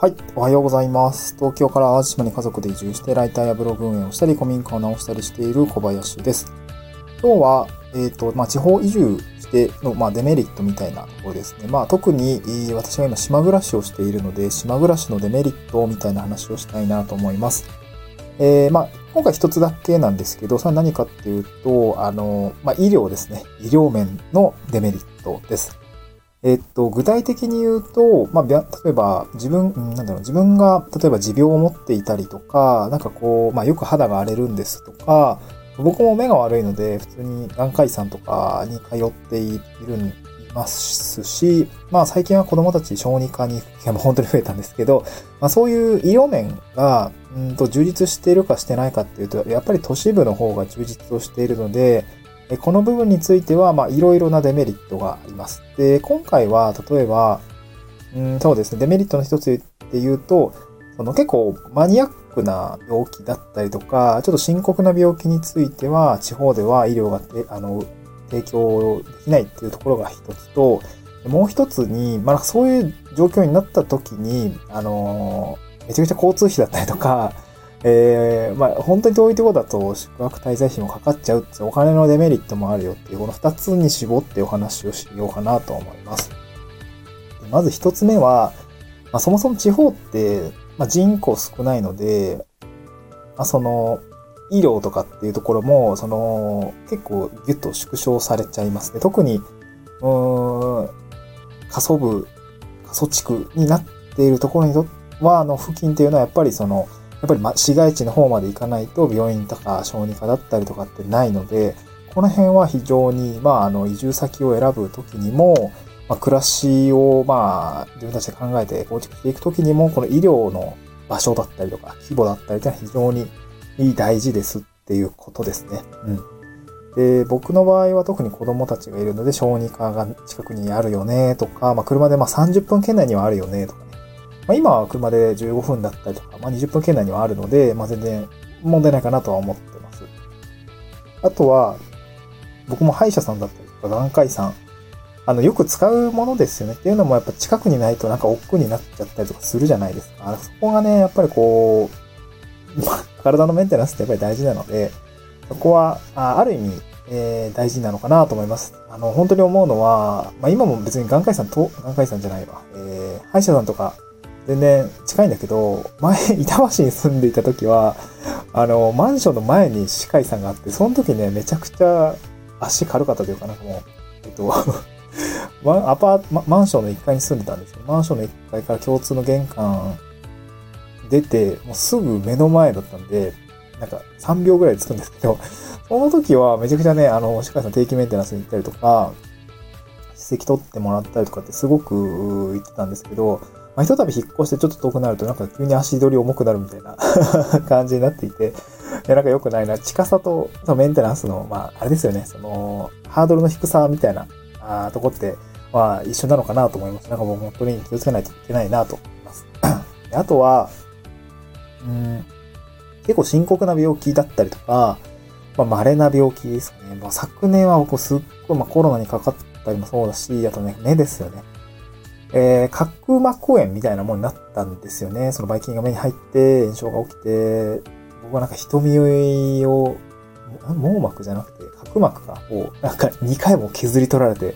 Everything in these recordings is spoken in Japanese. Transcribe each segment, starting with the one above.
はい、おはようございます。東京から淡路島に家族で移住して、ライターやブログ運営をしたり、古民家を直したりしている小林です。今日は、えっ、ー、と、まあ、地方移住しての、まあ、デメリットみたいなところですね。まあ、特に、私は今島暮らしをしているので、島暮らしのデメリットみたいな話をしたいなと思います。えー、まあ、今回一つだけなんですけど、それは何かっていうと、あの、まあ、医療ですね。医療面のデメリットです。えっと、具体的に言うと、まあ、例えば、自分、なんだろう、自分が、例えば持病を持っていたりとか、なんかこう、まあ、よく肌が荒れるんですとか、僕も目が悪いので、普通に眼科医さんとかに通っているんますし、まあ最近は子供たち小児科に、いやも 本当に増えたんですけど、まあそういう医療面が、うんと充実しているかしてないかっていうと、やっぱり都市部の方が充実をしているので、この部分については、まあ、いろいろなデメリットがあります。で、今回は、例えば、うん、そうですね、デメリットの一つで言うと、その結構マニアックな病気だったりとか、ちょっと深刻な病気については、地方では医療があの提供できないっていうところが一つと、もう一つに、まあ、そういう状況になった時に、あのめちゃくちゃ交通費だったりとか、えー、まあ、本当に遠いところだと宿泊滞在費もかかっちゃうってお金のデメリットもあるよっていう、この二つに絞ってお話をしようかなと思います。まず一つ目は、まあ、そもそも地方って、まあ、人口少ないので、まあ、その、医療とかっていうところも、その、結構ギュッと縮小されちゃいますね。特に、うーん、過疎部、過疎地区になっているところにとは、あの、付近っていうのはやっぱりその、やっぱりま、市街地の方まで行かないと病院とか小児科だったりとかってないので、この辺は非常に、まあ、あの、移住先を選ぶときにも、まあ、暮らしを、まあ、自分たちで考えて構築していくときにも、この医療の場所だったりとか、規模だったりというのは非常に大事ですっていうことですね。うん。で、僕の場合は特に子供たちがいるので、小児科が近くにあるよねとか、まあ、車でまあ30分圏内にはあるよねとか。まあ、今は車で15分だったりとか、まあ、20分圏内にはあるので、まあ、全然問題ないかなとは思ってます。あとは、僕も歯医者さんだったりとか、眼科医さん、あの、よく使うものですよね。っていうのもやっぱ近くにないとなんか億劫になっちゃったりとかするじゃないですか。そこがね、やっぱりこう、まあ、体のメンテナンスってやっぱり大事なので、そこは、あある意味、えー、大事なのかなと思います。あの、本当に思うのは、まあ今も別に眼科医さんと、眼科医さんじゃないわ、えー、歯医者さんとか全然近いんだけど、前、板橋に住んでいた時は、あの、マンションの前に歯科医さんがあって、その時ね、めちゃくちゃ足軽かったというかなんかもう、えっと、アパート、マンションの1階に住んでたんですよ。マンションの1階から共通の玄関出て、もうすぐ目の前だったんで、なんか3秒ぐらいで着くんですけど、その時はめちゃくちゃね、あの、歯科医さん定期メンテナンスに行ったりとか、歯石取ってもらったりとかってすごく言ってたんですけど、まあ、ひとたび引っ越してちょっと遠くなるとなんか急に足取り重くなるみたいな 感じになっていて、いなんか良くないな。近さとそのメンテナンスの、まあ、あれですよね、その、ハードルの低さみたいなあとこって、まあ、一緒なのかなと思います。なんかもう本当に気をつけないといけないなと思います。あとは、うん、結構深刻な病気だったりとか、まあ、稀な病気ですね。まあ、昨年は僕すっごい、まあ、コロナにかかったりもそうだし、あとね、目ですよね。えー、角膜炎みたいなものになったんですよね。そのばい菌が目に入って炎症が起きて、僕はなんか瞳を、網膜じゃなくて角膜が、をなんか2回も削り取られて、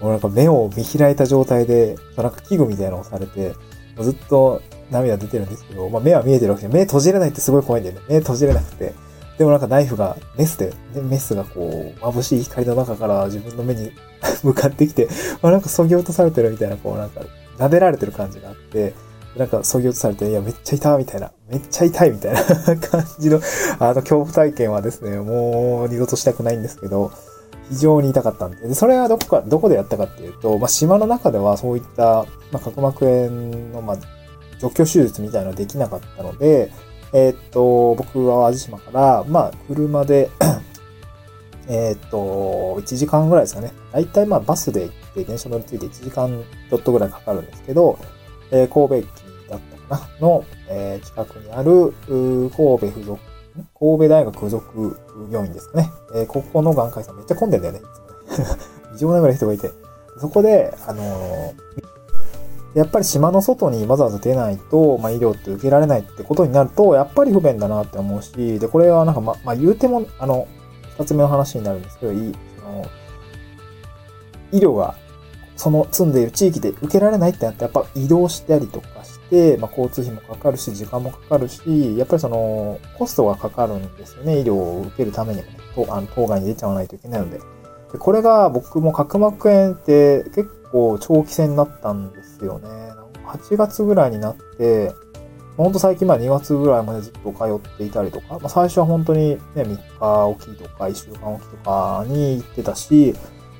もうなんか目を見開いた状態で、なんか器具みたいなのをされて、ずっと涙出てるんですけど、まあ目は見えてるわけで、目閉じれないってすごい怖いんだよね。目閉じれなくて。でもなんかナイフが、メスで、でメスがこう、眩しい光の中から自分の目に 向かってきて、まあ、なんか削ぎ落とされてるみたいな、こうなんか、撫でられてる感じがあって、なんか削ぎ落とされて、いや、めっちゃ痛いみたいな、めっちゃ痛いみたいな 感じの、あの、恐怖体験はですね、もう二度としたくないんですけど、非常に痛かったんで、でそれはどこか、どこでやったかっていうと、まあ、島の中ではそういった、まあ、角膜炎の、まあ、除去手術みたいなのはできなかったので、えー、っと、僕は淡路島から、まあ、車で えっと、1時間ぐらいですかね。だいたいまあバスで行って電車乗り継いで1時間ちょっとぐらいかかるんですけど、えー、神戸駅だったかなの、えー、近くにある、神戸附属、神戸大学附属病院ですかね。えー、ここの眼科医さんめっちゃ混んでんだよね。異常なぐらい人がいて。そこで、あのー、やっぱり島の外にわざわざ出ないと、まあ、医療って受けられないってことになると、やっぱり不便だなって思うし、で、これはなんかま、まあ、言うても、あの、二つ目の話になるんですけど、いい、その、医療が、その住んでいる地域で受けられないってなって、やっぱ移動したりとかして、まあ、交通費もかかるし、時間もかかるし、やっぱりその、コストがかかるんですよね。医療を受けるためにも、あの当該に出ちゃわないといけないので。でこれが僕も角膜炎って結構長期戦になったんですよね。8月ぐらいになって、ほんと最近まあ2月ぐらいまでずっと通っていたりとか、まあ、最初は本当にね、3日おきとか1週間おきとかに行ってたし、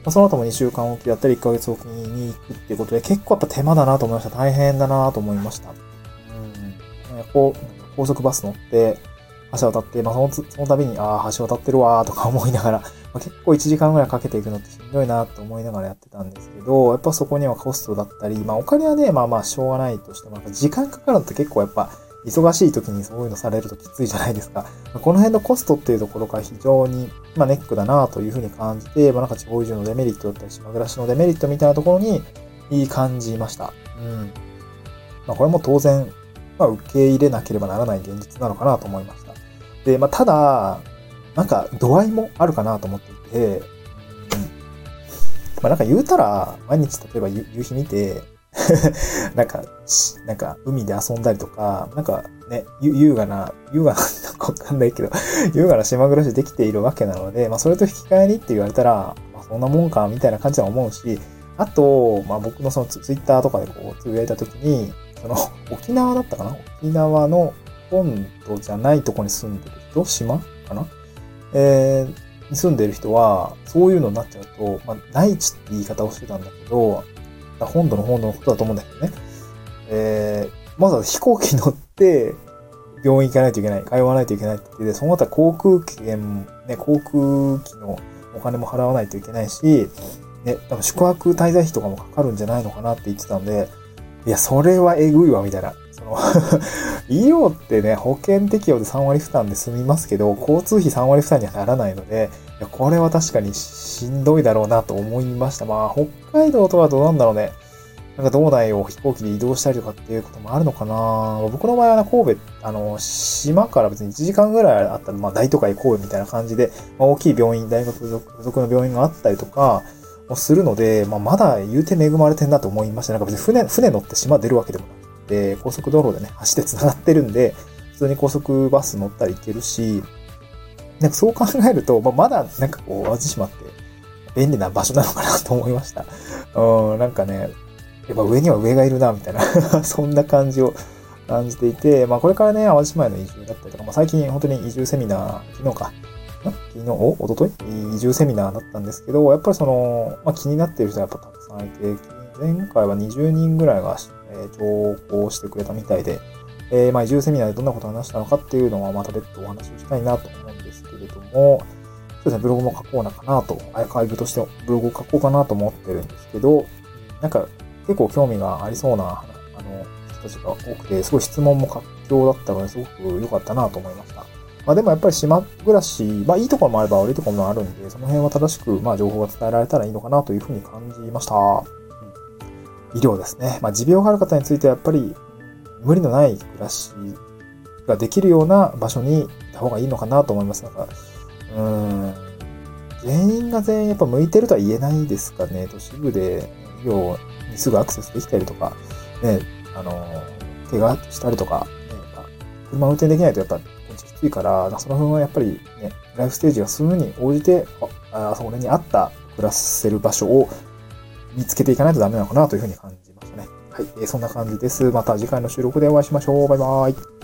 まあ、その後も2週間おきだったり1ヶ月おきに行くっていうことで結構やっぱ手間だなと思いました。大変だなと思いました。うん。こう、高速バス乗って、橋渡って、まあそのその度に、ああ、橋渡ってるわとか思いながら、まあ、結構1時間ぐらいかけていくのってしんどいなと思いながらやってたんですけど、やっぱそこにはコストだったり、まあお金はね、まあまあしょうがないとしても、時間かかるのって結構やっぱ、忙しい時にそういうのされるときついじゃないですか。この辺のコストっていうところが非常に、まあ、ネックだなというふうに感じて、まあ、なんか地方移住のデメリットだったり、島暮らしのデメリットみたいなところに、いい感じました。うん。まあ、これも当然、まあ、受け入れなければならない現実なのかなと思いました。で、まあ、ただ、なんか度合いもあるかなと思っていて、うん。まあ、なんか言うたら、毎日例えば夕日見て、なんか、なんか、海で遊んだりとか、なんかね、優雅な、優雅な、なんかわかんないけど、優雅な島暮らしできているわけなので、まあ、それと引き換えにって言われたら、まあ、そんなもんか、みたいな感じは思うし、あと、まあ、僕のそのツイッターとかでこう、つぶやいたときに、その、沖縄だったかな？沖縄の本土じゃないとこに住んでる人島かな？えー、に住んでる人は、そういうのになっちゃうと、まあ、内地って言い方をしてたんだけど、本土の本土のことだと思うんだけどね。えー、まずは飛行機乗って、病院行かないといけない、通わないといけないって言って、その後は航空券、ね、航空機のお金も払わないといけないし、ね、多分宿泊滞在費とかもかかるんじゃないのかなって言ってたんで、いや、それはえぐいわ、みたいな。その 医療ってね、保険適用で3割負担で済みますけど、交通費3割負担にはならないので、いや、これは確かにしんどいだろうなと思いました。まあ、北海道とかどうなんだろうね。なんか道内を飛行機で移動したりとかっていうこともあるのかな僕の場合は神戸、あの、島から別に1時間ぐらいあったら、まあ大都会神戸みたいな感じで、まあ、大きい病院、大学付属の病院があったりとか、もするので、まあまだ言うて恵まれてんなと思いました。なんか別に船、船乗って島出るわけでもなくて、高速道路でね、橋で繋がってるんで、普通に高速バス乗ったらいけるし、なんかそう考えると、まあ、まだなんかこう、淡路島って便利な場所なのかなと思いました。うん、なんかね、やっぱ上には上がいるな、みたいな そんな感じを感じていて、まあこれからね、淡路島への移住だったりとか、まあ最近本当に移住セミナー、昨日か、昨日、お？おととい？移住セミナーだったんですけど、やっぱりその、まあ気になっている人はやっぱたくさんいて、前回は20人ぐらいが、えー、投稿してくれたみたいで、えー、まあ移住セミナーでどんなことを話したのかっていうのはまた別途お話をしたいなと思うんですけれども、そうですね、ブログも書こうなかなと、アーカイブとしてブログを書こうかなと思ってるんですけど、なんか結構興味がありそうな、あの、人たちが多くて、すごい質問も活況だったので、すごく良かったなと思いました。まあでもやっぱり島暮らし、まあいいところもあれば悪いところもあるんで、その辺は正しく、まあ情報が伝えられたらいいのかなというふうに感じました。医療ですね。まあ持病がある方についてはやっぱり無理のない暮らしができるような場所にいた方がいいのかなと思います。なんか、うん、全員が全員やっぱ向いてるとは言えないですかね。都市部で医療にすぐアクセスできたりとか、ね、あの、怪我したりとか、ね、車運転できないとやっぱ、きついから、その辺はやっぱりね、ライフステージが進むに応じて、あ、それに合った暮らせる場所を見つけていかないとダメなのかなというふうに感じましたね。はい、えー、そんな感じです。また次回の収録でお会いしましょう。バイバーイ。